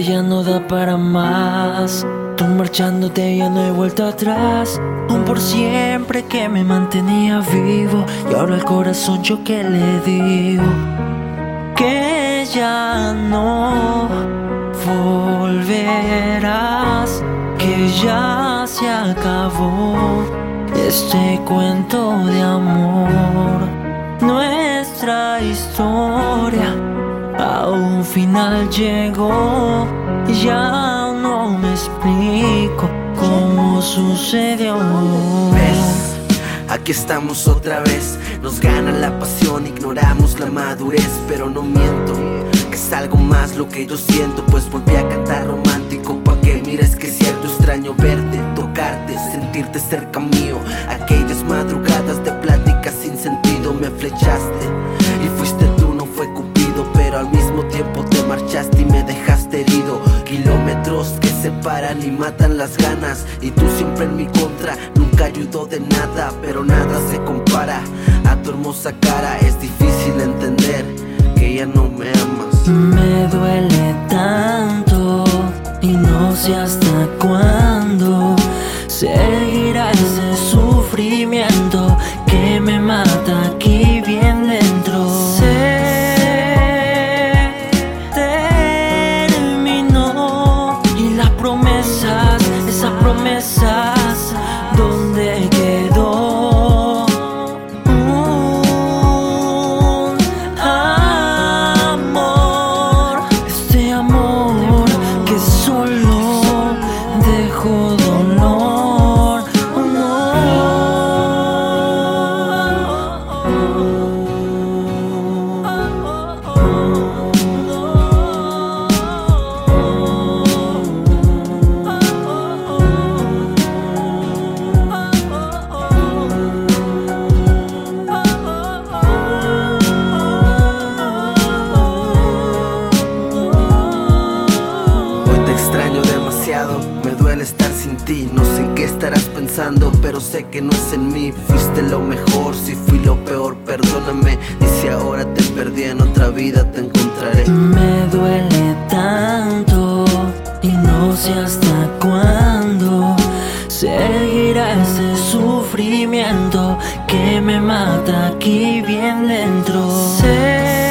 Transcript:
no da para más. Tú marchándote ya no he vuelto atrás. Un por siempre que me mantenía vivo. Y ahora el corazón yo que le digo que ya no volverás. Que ya se acabó este cuento de amor. Nuestra historia a un final llegó. Ya no me explico cómo sucedió. ¿Ves? Aquí estamos otra vez, nos gana la pasión, ignoramos la madurez, pero no miento, es algo más lo que yo siento, pues volví a cantar romántico pa' que mires que es cierto, extraño verte, tocarte, sentirte cerca mío, aquellas madrugadas de pláticas sin sentido me flechaste, y fuiste tú, no fue Cupido, y matan las ganas, y tú siempre en mi contra, nunca ayudó de nada, pero nada se compara a tu hermosa cara, es difícil entender que ya no me amas. Me duele tanto y no sé hasta cuándo seguirá ese sufrimiento que me mata me duele estar sin ti. No sé en qué estarás pensando, pero sé que no es en mí. Fuiste lo mejor, si fui lo peor, perdóname. Y si ahora te perdí en otra vida, te encontraré. Me duele tanto y no sé hasta cuándo seguirá ese sufrimiento que me mata aquí bien dentro. Se